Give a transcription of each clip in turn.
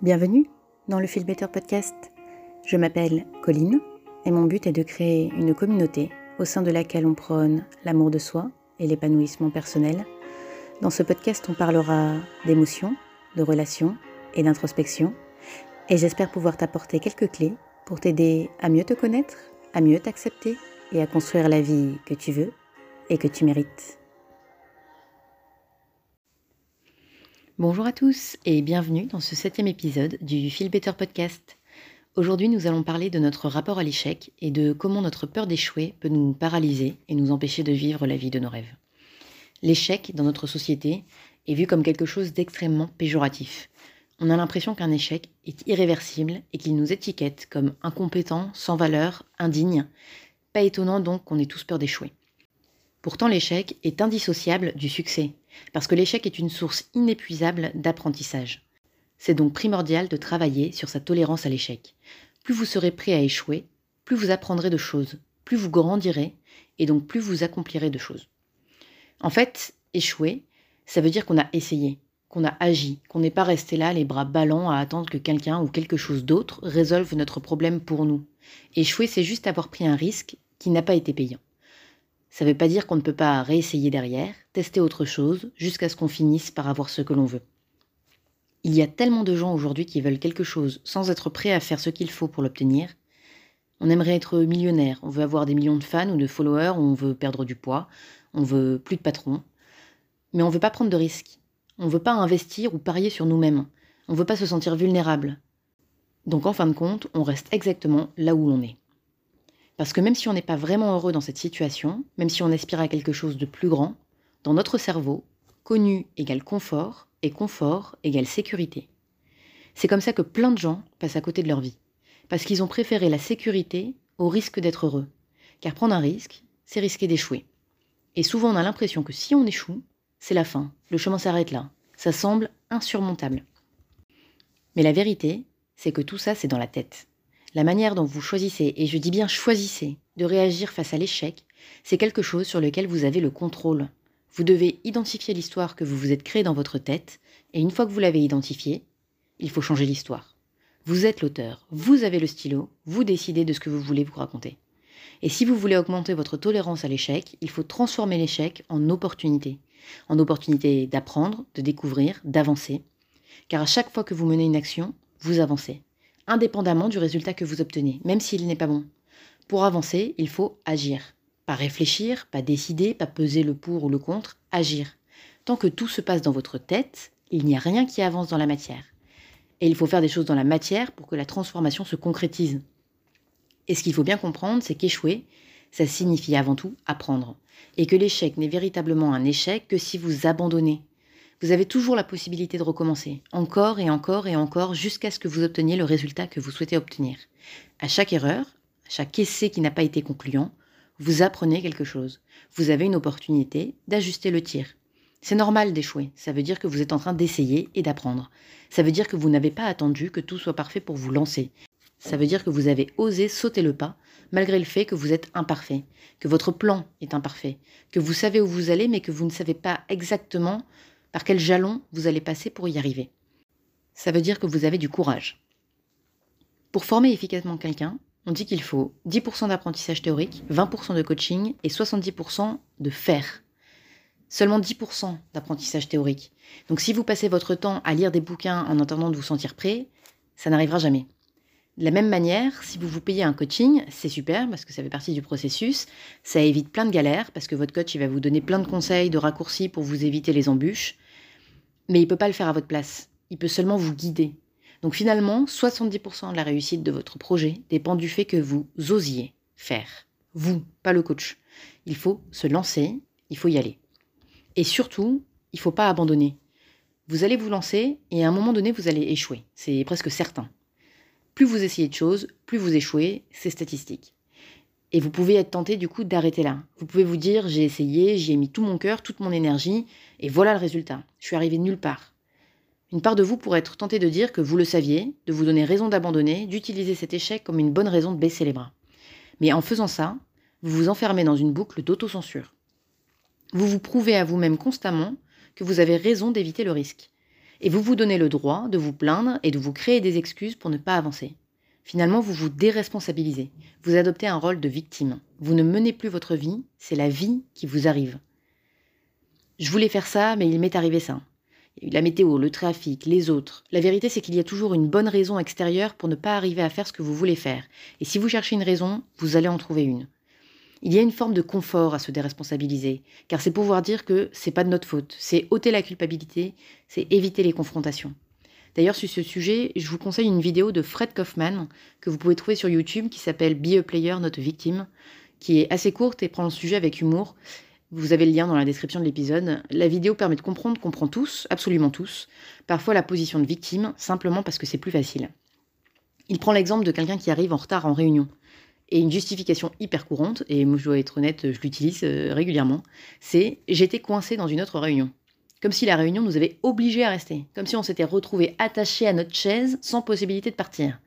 Bienvenue dans le Feel Better Podcast. Je m'appelle Colline et mon but est de créer une communauté au sein de laquelle on prône l'amour de soi et l'épanouissement personnel. Dans ce podcast, on parlera d'émotions, de relations et d'introspection et j'espère pouvoir t'apporter quelques clés pour t'aider à mieux te connaître, à mieux t'accepter et à construire la vie que tu veux et que tu mérites. Bonjour à tous et bienvenue dans ce septième épisode du Feel Better Podcast. Aujourd'hui, nous allons parler de notre rapport à l'échec et de comment notre peur d'échouer peut nous paralyser et nous empêcher de vivre la vie de nos rêves. L'échec, dans notre société, est vu comme quelque chose d'extrêmement péjoratif. On a l'impression qu'un échec est irréversible et qu'il nous étiquette comme incompétents, sans valeur, indignes. Pas étonnant donc qu'on ait tous peur d'échouer. Pourtant, l'échec est indissociable du succès, parce que l'échec est une source inépuisable d'apprentissage. C'est donc primordial de travailler sur sa tolérance à l'échec. Plus vous serez prêt à échouer, plus vous apprendrez de choses, plus vous grandirez, et donc plus vous accomplirez de choses. En fait, échouer, ça veut dire qu'on a essayé, qu'on a agi, qu'on n'est pas resté là les bras ballants à attendre que quelqu'un ou quelque chose d'autre résolve notre problème pour nous. Échouer, c'est juste avoir pris un risque qui n'a pas été payant. Ça ne veut pas dire qu'on ne peut pas réessayer derrière, tester autre chose, jusqu'à ce qu'on finisse par avoir ce que l'on veut. Il y a tellement de gens aujourd'hui qui veulent quelque chose sans être prêts à faire ce qu'il faut pour l'obtenir. On aimerait être millionnaire, on veut avoir des millions de fans ou de followers, on veut perdre du poids, on veut plus de patrons. Mais on ne veut pas prendre de risques. On ne veut pas investir ou parier sur nous-mêmes. On ne veut pas se sentir vulnérable. Donc en fin de compte, on reste exactement là où l'on est. Parce que même si on n'est pas vraiment heureux dans cette situation, même si on aspire à quelque chose de plus grand, dans notre cerveau, connu égale confort et confort égale sécurité. C'est comme ça que plein de gens passent à côté de leur vie. Parce qu'ils ont préféré la sécurité au risque d'être heureux. Car prendre un risque, c'est risquer d'échouer. Et souvent on a l'impression que si on échoue, c'est la fin, le chemin s'arrête là. Ça semble insurmontable. Mais la vérité, c'est que tout ça, c'est dans la tête. La manière dont vous choisissez, et je dis bien choisissez, de réagir face à l'échec, c'est quelque chose sur lequel vous avez le contrôle. Vous devez identifier l'histoire que vous vous êtes créée dans votre tête, et une fois que vous l'avez identifiée, il faut changer l'histoire. Vous êtes l'auteur, vous avez le stylo, vous décidez de ce que vous voulez vous raconter. Et si vous voulez augmenter votre tolérance à l'échec, il faut transformer l'échec en opportunité. En opportunité d'apprendre, de découvrir, d'avancer. Car à chaque fois que vous menez une action, vous avancez indépendamment du résultat que vous obtenez, même s'il n'est pas bon. Pour avancer, il faut agir. Pas réfléchir, pas décider, pas peser le pour ou le contre, agir. Tant que tout se passe dans votre tête, il n'y a rien qui avance dans la matière. Et il faut faire des choses dans la matière pour que la transformation se concrétise. Et ce qu'il faut bien comprendre, c'est qu'échouer, ça signifie avant tout apprendre. Et que l'échec n'est véritablement un échec que si vous abandonnez, vous avez toujours la possibilité de recommencer, encore et encore et encore, jusqu'à ce que vous obteniez le résultat que vous souhaitez obtenir. À chaque erreur, à chaque essai qui n'a pas été concluant, vous apprenez quelque chose. Vous avez une opportunité d'ajuster le tir. C'est normal d'échouer, ça veut dire que vous êtes en train d'essayer et d'apprendre. Ça veut dire que vous n'avez pas attendu que tout soit parfait pour vous lancer. Ça veut dire que vous avez osé sauter le pas, malgré le fait que vous êtes imparfait, que votre plan est imparfait, que vous savez où vous allez, mais que vous ne savez pas exactement par quel jalon vous allez passer pour y arriver? Ça veut dire que vous avez du courage. Pour former efficacement quelqu'un, on dit qu'il faut 10% d'apprentissage théorique, 20% de coaching et 70% de faire. Seulement 10% d'apprentissage théorique. Donc si vous passez votre temps à lire des bouquins en attendant de vous sentir prêt, ça n'arrivera jamais. De la même manière, si vous vous payez un coaching, c'est super parce que ça fait partie du processus. Ça évite plein de galères parce que votre coach il va vous donner plein de conseils, de raccourcis pour vous éviter les embûches. Mais il ne peut pas le faire à votre place. Il peut seulement vous guider. Donc finalement, 70% de la réussite de votre projet dépend du fait que vous osiez faire. Vous, pas le coach. Il faut se lancer, il faut y aller. Et surtout, il ne faut pas abandonner. Vous allez vous lancer et à un moment donné, vous allez échouer. C'est presque certain. Plus vous essayez de choses, plus vous échouez, c'est statistique. Et vous pouvez être tenté du coup d'arrêter là. Vous pouvez vous dire j'ai essayé, j'y ai mis tout mon cœur, toute mon énergie, et voilà le résultat. Je suis arrivé nulle part. Une part de vous pourrait être tentée de dire que vous le saviez, de vous donner raison d'abandonner, d'utiliser cet échec comme une bonne raison de baisser les bras. Mais en faisant ça, vous vous enfermez dans une boucle d'autocensure. Vous vous prouvez à vous-même constamment que vous avez raison d'éviter le risque. Et vous vous donnez le droit de vous plaindre et de vous créer des excuses pour ne pas avancer. Finalement, vous vous déresponsabilisez. Vous adoptez un rôle de victime. Vous ne menez plus votre vie, c'est la vie qui vous arrive. Je voulais faire ça, mais il m'est arrivé ça. La météo, le trafic, les autres. La vérité, c'est qu'il y a toujours une bonne raison extérieure pour ne pas arriver à faire ce que vous voulez faire. Et si vous cherchez une raison, vous allez en trouver une. Il y a une forme de confort à se déresponsabiliser, car c'est pouvoir dire que c'est pas de notre faute, c'est ôter la culpabilité, c'est éviter les confrontations. D'ailleurs, sur ce sujet, je vous conseille une vidéo de Fred Kaufman que vous pouvez trouver sur YouTube qui s'appelle Be a Player, Not a Victim, qui est assez courte et prend le sujet avec humour. Vous avez le lien dans la description de l'épisode. La vidéo permet de comprendre qu'on prend tous, absolument tous, parfois la position de victime, simplement parce que c'est plus facile. Il prend l'exemple de quelqu'un qui arrive en retard en réunion. Et une justification hyper courante, et moi je dois être honnête, je l'utilise euh, régulièrement, c'est j'étais coincé dans une autre réunion. Comme si la réunion nous avait obligés à rester, comme si on s'était retrouvé attachés à notre chaise sans possibilité de partir.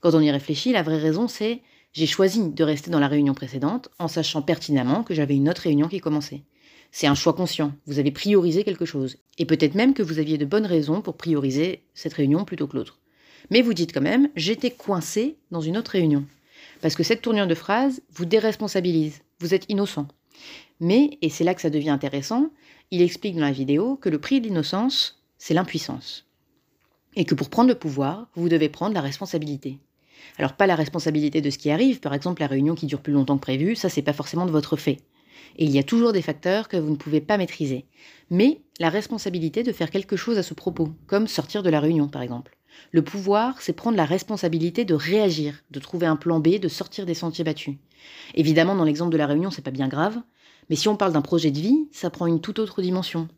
Quand on y réfléchit, la vraie raison c'est j'ai choisi de rester dans la réunion précédente en sachant pertinemment que j'avais une autre réunion qui commençait. C'est un choix conscient, vous avez priorisé quelque chose, et peut-être même que vous aviez de bonnes raisons pour prioriser cette réunion plutôt que l'autre. Mais vous dites quand même j'étais coincé dans une autre réunion. Parce que cette tournure de phrase vous déresponsabilise. Vous êtes innocent. Mais, et c'est là que ça devient intéressant, il explique dans la vidéo que le prix de l'innocence, c'est l'impuissance. Et que pour prendre le pouvoir, vous devez prendre la responsabilité. Alors pas la responsabilité de ce qui arrive, par exemple la réunion qui dure plus longtemps que prévu, ça c'est pas forcément de votre fait. Et il y a toujours des facteurs que vous ne pouvez pas maîtriser. Mais la responsabilité de faire quelque chose à ce propos, comme sortir de la réunion par exemple. Le pouvoir, c'est prendre la responsabilité de réagir, de trouver un plan B, de sortir des sentiers battus. Évidemment, dans l'exemple de la réunion, c'est pas bien grave, mais si on parle d'un projet de vie, ça prend une toute autre dimension.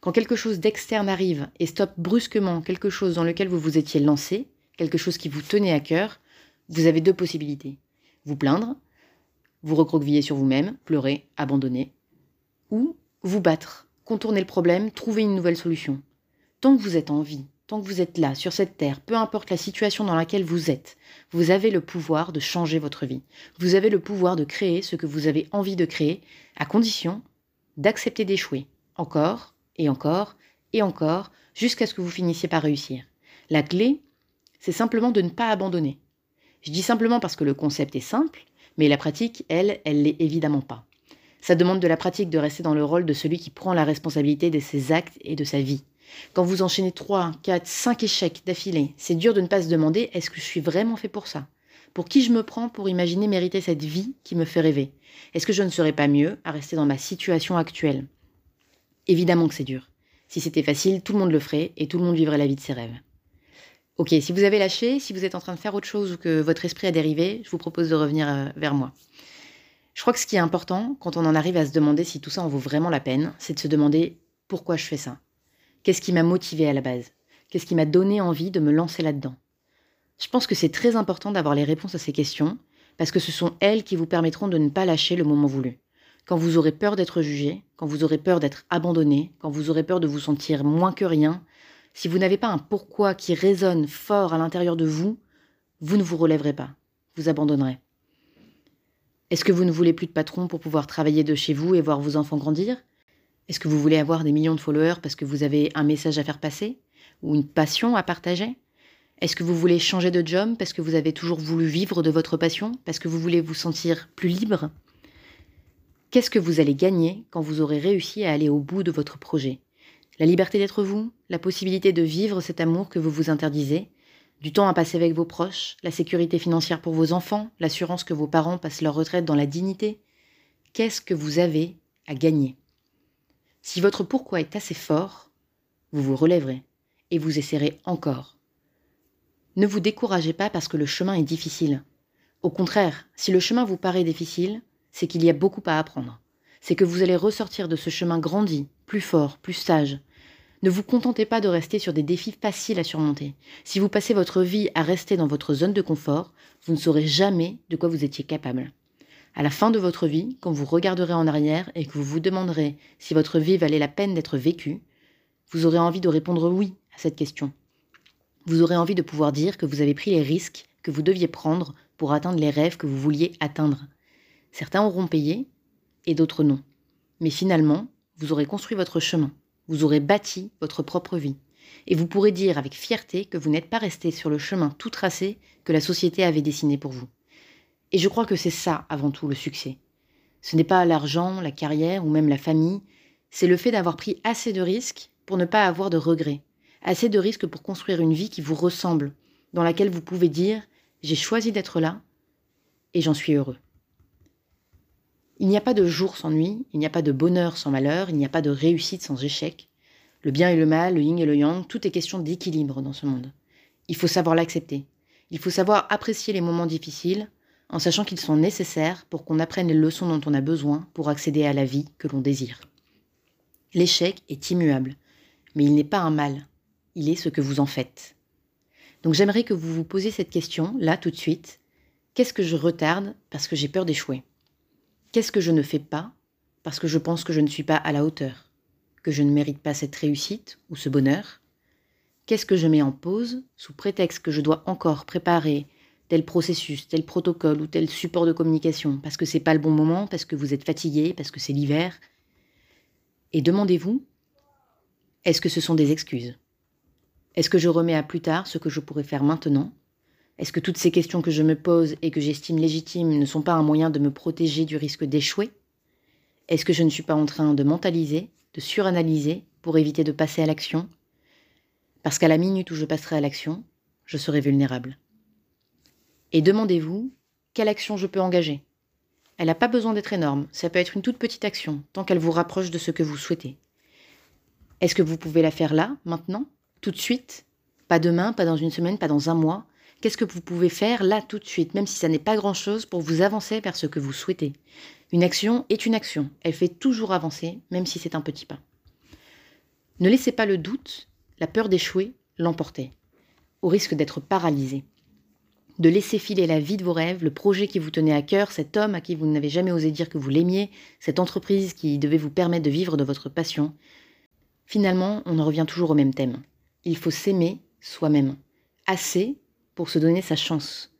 Quand quelque chose d'externe arrive et stoppe brusquement quelque chose dans lequel vous vous étiez lancé, quelque chose qui vous tenait à cœur, vous avez deux possibilités. Vous plaindre, vous recroqueviller sur vous-même, pleurer, abandonner, ou vous battre, contourner le problème, trouver une nouvelle solution. Tant que vous êtes en vie, Que vous êtes là, sur cette terre, peu importe la situation dans laquelle vous êtes, vous avez le pouvoir de changer votre vie. Vous avez le pouvoir de créer ce que vous avez envie de créer, à condition d'accepter d'échouer, encore et encore et encore, jusqu'à ce que vous finissiez par réussir. La clé, c'est simplement de ne pas abandonner. Je dis simplement parce que le concept est simple, mais la pratique, elle, elle l'est évidemment pas. Ça demande de la pratique de rester dans le rôle de celui qui prend la responsabilité de ses actes et de sa vie. Quand vous enchaînez 3, 4, 5 échecs d'affilée, c'est dur de ne pas se demander est-ce que je suis vraiment fait pour ça? Pour qui je me prends pour imaginer mériter cette vie qui me fait rêver? Est-ce que je ne serais pas mieux à rester dans ma situation actuelle? Évidemment que c'est dur. Si c'était facile, tout le monde le ferait et tout le monde vivrait la vie de ses rêves. Ok, si vous avez lâché, si vous êtes en train de faire autre chose ou que votre esprit a dérivé, je vous propose de revenir euh, vers moi. Je crois que ce qui est important, quand on en arrive à se demander si tout ça en vaut vraiment la peine, c'est de se demander pourquoi je fais ça Qu'est-ce qui m'a motivé à la base? Qu'est-ce qui m'a donné envie de me lancer là-dedans? Je pense que c'est très important d'avoir les réponses à ces questions, parce que ce sont elles qui vous permettront de ne pas lâcher le moment voulu. Quand vous aurez peur d'être jugé, quand vous aurez peur d'être abandonné, quand vous aurez peur de vous sentir moins que rien, si vous n'avez pas un pourquoi qui résonne fort à l'intérieur de vous, vous ne vous relèverez pas, vous abandonnerez. Est-ce que vous ne voulez plus de patron pour pouvoir travailler de chez vous et voir vos enfants grandir? Est-ce que vous voulez avoir des millions de followers parce que vous avez un message à faire passer Ou une passion à partager? Est-ce que vous voulez changer de job parce que vous avez toujours voulu vivre de votre passion Parce que vous voulez vous sentir plus libre? Qu'est-ce que vous allez gagner quand vous aurez réussi à aller au bout de votre projet? La liberté d'être vous La possibilité de vivre cet amour que vous vous interdisez du temps à passer avec vos proches, la sécurité financière pour vos enfants, l'assurance que vos parents passent leur retraite dans la dignité. Qu'est-ce que vous avez à gagner? Si votre pourquoi est assez fort, vous vous relèverez et vous essaierez encore. Ne vous découragez pas parce que le chemin est difficile. Au contraire, si le chemin vous paraît difficile, c'est qu'il y a beaucoup à apprendre. C'est que vous allez ressortir de ce chemin grandi, plus fort, plus sage. Ne vous contentez pas de rester sur des défis faciles à surmonter. Si vous passez votre vie à rester dans votre zone de confort, vous ne saurez jamais de quoi vous étiez capable. À la fin de votre vie, quand vous regarderez en arrière et que vous vous demanderez si votre vie valait la peine d'être vécue, vous aurez envie de répondre oui à cette question. Vous aurez envie de pouvoir dire que vous avez pris les risques que vous deviez prendre pour atteindre les rêves que vous vouliez atteindre. Certains auront payé et d'autres non. Mais finalement, vous aurez construit votre chemin, vous aurez bâti votre propre vie. Et vous pourrez dire avec fierté que vous n'êtes pas resté sur le chemin tout tracé que la société avait dessiné pour vous. Et je crois que c'est ça avant tout le succès. Ce n'est pas l'argent, la carrière ou même la famille, c'est le fait d'avoir pris assez de risques pour ne pas avoir de regrets, assez de risques pour construire une vie qui vous ressemble, dans laquelle vous pouvez dire j'ai choisi d'être là et j'en suis heureux. Il n'y a pas de jour sans nuit, il n'y a pas de bonheur sans malheur, il n'y a pas de réussite sans échec. Le bien et le mal, le yin et le yang, tout est question d'équilibre dans ce monde. Il faut savoir l'accepter. Il faut savoir apprécier les moments difficiles en sachant qu'ils sont nécessaires pour qu'on apprenne les leçons dont on a besoin pour accéder à la vie que l'on désire. L'échec est immuable, mais il n'est pas un mal, il est ce que vous en faites. Donc j'aimerais que vous vous posiez cette question, là, tout de suite. Qu'est-ce que je retarde parce que j'ai peur d'échouer? Qu'est-ce que je ne fais pas parce que je pense que je ne suis pas à la hauteur? Que je ne mérite pas cette réussite ou ce bonheur? Qu'est-ce que je mets en pause sous prétexte que je dois encore préparer tel processus, tel protocole ou tel support de communication parce que c'est pas le bon moment, parce que vous êtes fatigué, parce que c'est l'hiver. Et demandez-vous est-ce que ce sont des excuses? Est-ce que je remets à plus tard ce que je pourrais faire maintenant? Est-ce que toutes ces questions que je me pose et que j'estime légitimes ne sont pas un moyen de me protéger du risque d'échouer? Est-ce que je ne suis pas en train de mentaliser, de suranalyser pour éviter de passer à l'action? Parce qu'à la minute où je passerai à l'action, je serai vulnérable. Et demandez-vous quelle action je peux engager? Elle n'a pas besoin d'être énorme, ça peut être une toute petite action, tant qu'elle vous rapproche de ce que vous souhaitez. Est-ce que vous pouvez la faire là, maintenant? Tout de suite, pas demain, pas dans une semaine, pas dans un mois? Qu'est-ce que vous pouvez faire là tout de suite, même si ça n'est pas grand-chose, pour vous avancer vers ce que vous souhaitez? Une action est une action, elle fait toujours avancer, même si c'est un petit pas. Ne laissez pas le doute, la peur d'échouer, l'emporter, au risque d'être paralysé. De laisser filer la vie de vos rêves, le projet qui vous tenait à cœur, cet homme à qui vous n'avez jamais osé dire que vous l'aimiez, cette entreprise qui devait vous permettre de vivre de votre passion. Finalement, on en revient toujours au même thème il faut s'aimer soi-même. Assez pour se donner sa chance.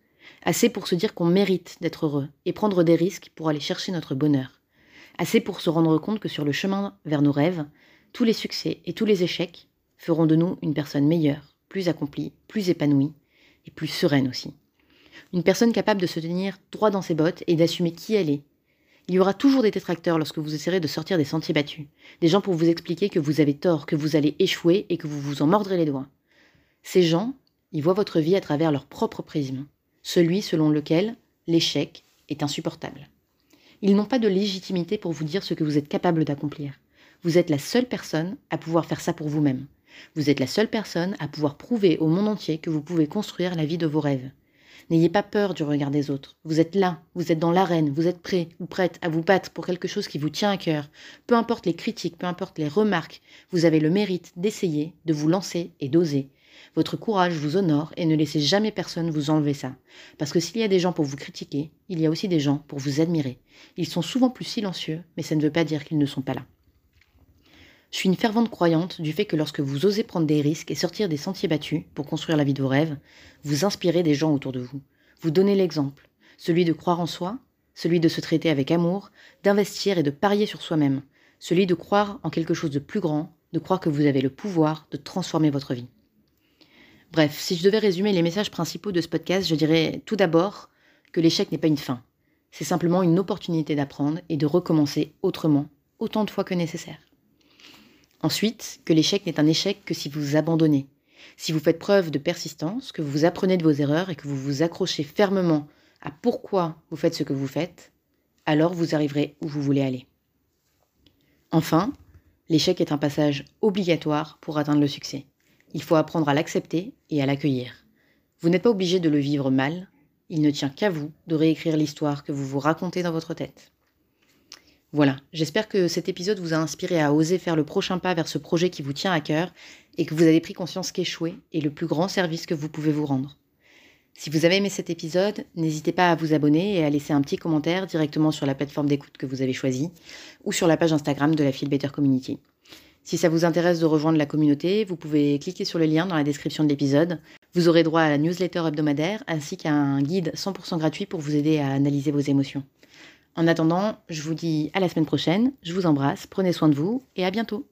Assez pour se dire qu'on mérite d'être heureux et prendre des risques pour aller chercher notre bonheur. Assez pour se rendre compte que sur le chemin vers nos rêves, tous les succès et tous les échecs feront de nous une personne meilleure, plus accomplie, plus épanouie et plus sereine aussi. Une personne capable de se tenir droit dans ses bottes et d'assumer qui elle est il y aura toujours des détracteurs lorsque vous essaierez de sortir des sentiers battus. Des gens pour vous expliquer que vous avez tort, que vous allez échouer et que vous vous en mordrez les doigts. Ces gens, ils voient votre vie à travers leur propre prisme, celui selon lequel l'échec est insupportable. Ils n'ont pas de légitimité pour vous dire ce que vous êtes capable d'accomplir. Vous êtes la seule personne à pouvoir faire ça pour vous-même. Vous êtes la seule personne à pouvoir prouver au monde entier que vous pouvez construire la vie de vos rêves. N'ayez pas peur du regard des autres. Vous êtes là, vous êtes dans l'arène, vous êtes prêt ou prête à vous battre pour quelque chose qui vous tient à cœur. Peu importe les critiques, peu importe les remarques, vous avez le mérite d'essayer, de vous lancer et d'oser. Votre courage vous honore et ne laissez jamais personne vous enlever ça. Parce que s'il y a des gens pour vous critiquer, il y a aussi des gens pour vous admirer. Ils sont souvent plus silencieux, mais ça ne veut pas dire qu'ils ne sont pas là. Je suis une fervente croyante du fait que lorsque vous osez prendre des risques et sortir des sentiers battus pour construire la vie de vos rêves, vous inspirez des gens autour de vous. Vous donnez l'exemple, celui de croire en soi, celui de se traiter avec amour, d'investir et de parier sur soi-même, celui de croire en quelque chose de plus grand, de croire que vous avez le pouvoir de transformer votre vie. Bref, si je devais résumer les messages principaux de ce podcast, je dirais tout d'abord que l'échec n'est pas une fin. C'est simplement une opportunité d'apprendre et de recommencer autrement, autant de fois que nécessaire. Ensuite, que l'échec n'est un échec que si vous abandonnez. Si vous faites preuve de persistance, que vous apprenez de vos erreurs et que vous vous accrochez fermement à pourquoi vous faites ce que vous faites, alors vous arriverez où vous voulez aller. Enfin, l'échec est un passage obligatoire pour atteindre le succès. Il faut apprendre à l'accepter et à l'accueillir. Vous n'êtes pas obligé de le vivre mal, il ne tient qu'à vous de réécrire l'histoire que vous vous racontez dans votre tête. Voilà, j'espère que cet épisode vous a inspiré à oser faire le prochain pas vers ce projet qui vous tient à cœur et que vous avez pris conscience qu'échouer est le plus grand service que vous pouvez vous rendre. Si vous avez aimé cet épisode, n'hésitez pas à vous abonner et à laisser un petit commentaire directement sur la plateforme d'écoute que vous avez choisie ou sur la page Instagram de la Feel Better Community. Si ça vous intéresse de rejoindre la communauté, vous pouvez cliquer sur le lien dans la description de l'épisode. Vous aurez droit à la newsletter hebdomadaire ainsi qu'à un guide 100% gratuit pour vous aider à analyser vos émotions. En attendant, je vous dis à la semaine prochaine, je vous embrasse, prenez soin de vous et à bientôt.